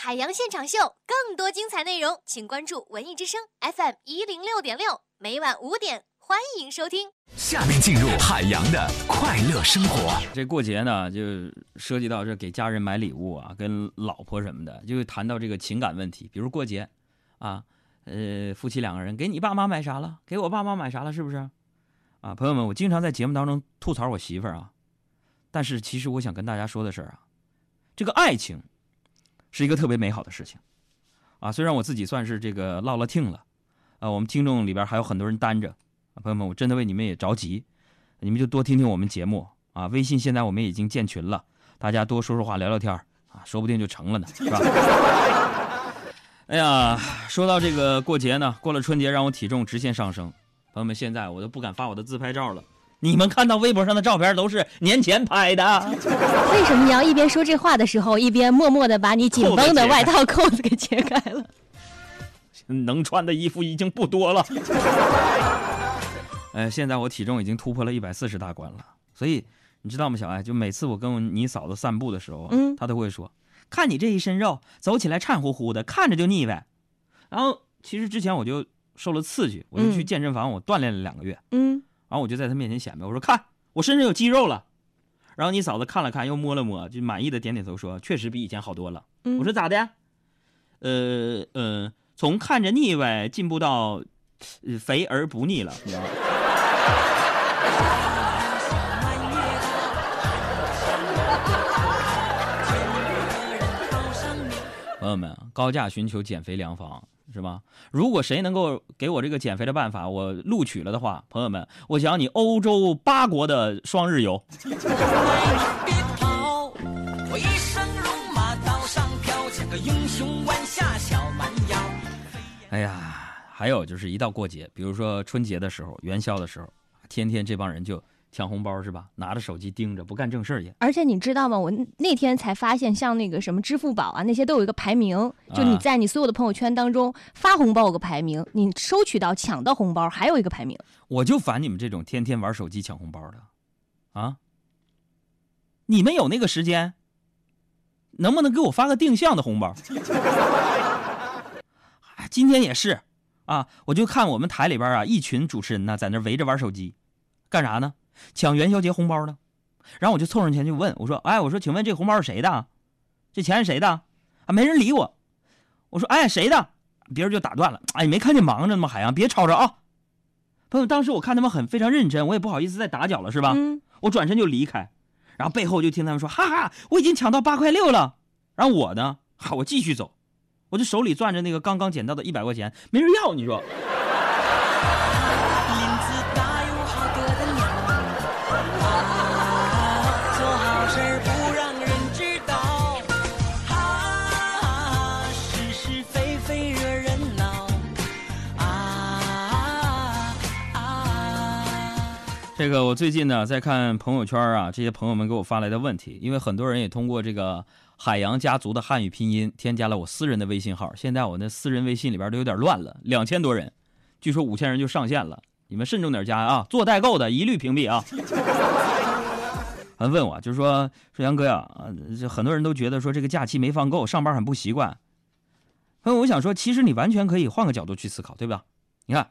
海洋现场秀，更多精彩内容，请关注文艺之声 FM 一零六点六，每晚五点，欢迎收听。下面进入海洋的快乐生活。这过节呢，就涉及到这给家人买礼物啊，跟老婆什么的，就谈到这个情感问题。比如过节，啊，呃，夫妻两个人给你爸妈买啥了？给我爸妈买啥了？是不是？啊，朋友们，我经常在节目当中吐槽我媳妇儿啊，但是其实我想跟大家说的是啊，这个爱情。是一个特别美好的事情，啊，虽然我自己算是这个落了听了，啊，我们听众里边还有很多人单着，朋友们，我真的为你们也着急，你们就多听听我们节目啊。微信现在我们已经建群了，大家多说说话聊聊天啊，说不定就成了呢，是吧？哎呀，说到这个过节呢，过了春节让我体重直线上升，朋友们，现在我都不敢发我的自拍照了。你们看到微博上的照片都是年前拍的，为什么你要一边说这话的时候，一边默默的把你紧绷的外套扣子给解开了？能穿的衣服已经不多了。哎，现在我体重已经突破了一百四十大关了，所以你知道吗，小艾？就每次我跟你嫂子散步的时候，嗯，她都会说：“看你这一身肉，走起来颤乎乎的，看着就腻歪。”然后其实之前我就受了刺激，我就去健身房，我锻炼了两个月，嗯。然后我就在他面前显摆，我说：“看我身上有肌肉了。”然后你嫂子看了看，又摸了摸，就满意的点点头，说：“确实比以前好多了。”我说：“咋的？”呃呃，从看着腻歪进步到肥而不腻了。朋友们，高价寻求减肥良方。是吧？如果谁能够给我这个减肥的办法，我录取了的话，朋友们，我想你欧洲八国的双日游。哎呀，还有就是一到过节，比如说春节的时候、元宵的时候，天天这帮人就。抢红包是吧？拿着手机盯着，不干正事去。而且你知道吗？我那天才发现，像那个什么支付宝啊，那些都有一个排名，就你在你所有的朋友圈当中发红包有个排名，你收取到抢到红包还有一个排名。我就烦你们这种天天玩手机抢红包的，啊！你们有那个时间，能不能给我发个定向的红包？今天也是，啊，我就看我们台里边啊，一群主持人呢在那围着玩手机，干啥呢？抢元宵节红包呢，然后我就凑上前去问我说：“哎，我说，请问这红包是谁的？这钱是谁的？”啊，没人理我。我说：“哎，谁的？”别人就打断了：“哎，没看见忙着呢吗？海洋，别吵着啊！”朋友，当时我看他们很非常认真，我也不好意思再打搅了，是吧？嗯。我转身就离开，然后背后就听他们说：“哈哈，我已经抢到八块六了。”然后我呢，哈，我继续走，我就手里攥着那个刚刚捡到的一百块钱，没人要，你说。事不让人知道，啊，是是非非惹人恼，啊啊这个我最近呢在看朋友圈啊，这些朋友们给我发来的问题，因为很多人也通过这个海洋家族的汉语拼音添加了我私人的微信号，现在我那私人微信里边都有点乱了，两千多人，据说五千人就上线了，你们慎重点加啊，做代购的一律屏蔽啊。还问我，就是说说杨哥呀，啊，这很多人都觉得说这个假期没放够，上班很不习惯。那，我想说，其实你完全可以换个角度去思考，对吧？你看，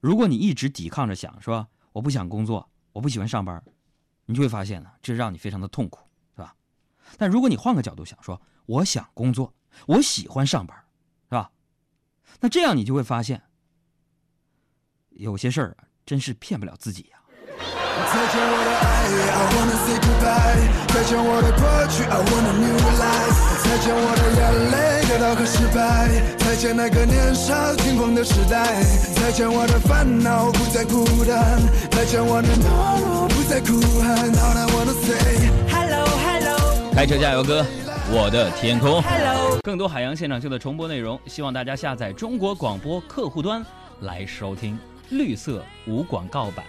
如果你一直抵抗着想说。我不想工作，我不喜欢上班，你就会发现呢，这让你非常的痛苦，是吧？但如果你换个角度想，说我想工作，我喜欢上班，是吧？那这样你就会发现，有些事儿真是骗不了自己呀。再见我的爱，I wanna say goodbye。再见我的过去，I want a new life。再见我的眼泪，跌倒和失败。再见那个年少轻狂的时代。再见我的烦恼，不再孤单。再见我的懦弱，不再哭喊。All I wanna say hello hello。开车加油歌，我的天空。Hello。更多海洋现场秀的重播内容，希望大家下载中国广播客户端来收听。绿色无广告版。